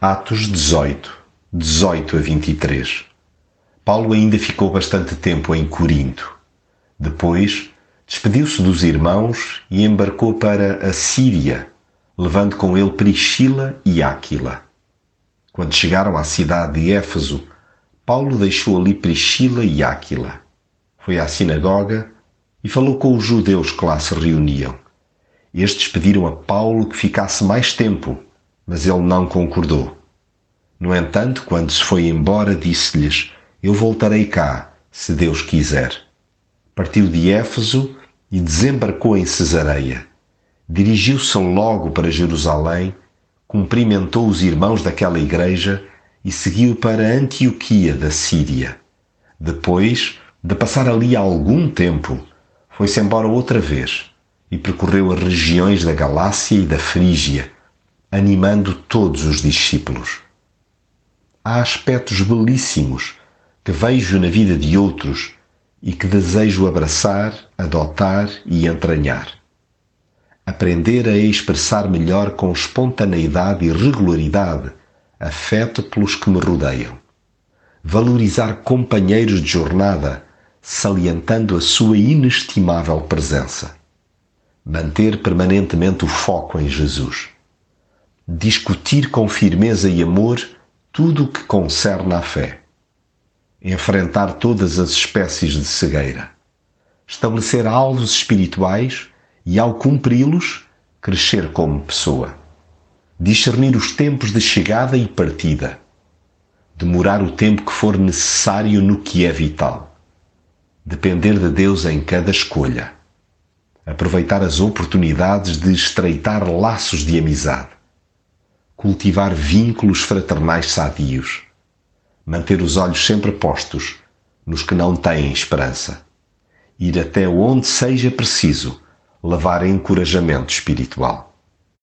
Atos 18, 18 a 23. Paulo ainda ficou bastante tempo em Corinto. Depois, despediu-se dos irmãos e embarcou para a Síria, levando com ele Priscila e Áquila. Quando chegaram à cidade de Éfeso, Paulo deixou ali Priscila e Áquila. Foi à sinagoga e falou com os judeus que lá se reuniam. Estes pediram a Paulo que ficasse mais tempo mas ele não concordou. No entanto, quando se foi embora, disse-lhes: Eu voltarei cá, se Deus quiser. Partiu de Éfeso e desembarcou em Cesareia. Dirigiu-se logo para Jerusalém, cumprimentou os irmãos daquela igreja e seguiu para Antioquia da Síria. Depois de passar ali algum tempo, foi-se embora outra vez e percorreu as regiões da Galácia e da Frígia animando todos os discípulos. Há aspectos belíssimos que vejo na vida de outros e que desejo abraçar, adotar e entranhar. Aprender a expressar melhor com espontaneidade e regularidade afeto pelos que me rodeiam. Valorizar companheiros de jornada, salientando a sua inestimável presença. Manter permanentemente o foco em Jesus discutir com firmeza e amor tudo o que concerne à fé, enfrentar todas as espécies de cegueira, estabelecer alvos espirituais e, ao cumpri-los, crescer como pessoa, discernir os tempos de chegada e partida, demorar o tempo que for necessário no que é vital, depender de Deus em cada escolha, aproveitar as oportunidades de estreitar laços de amizade cultivar vínculos fraternais sadios, manter os olhos sempre postos nos que não têm esperança, ir até onde seja preciso levar encorajamento espiritual.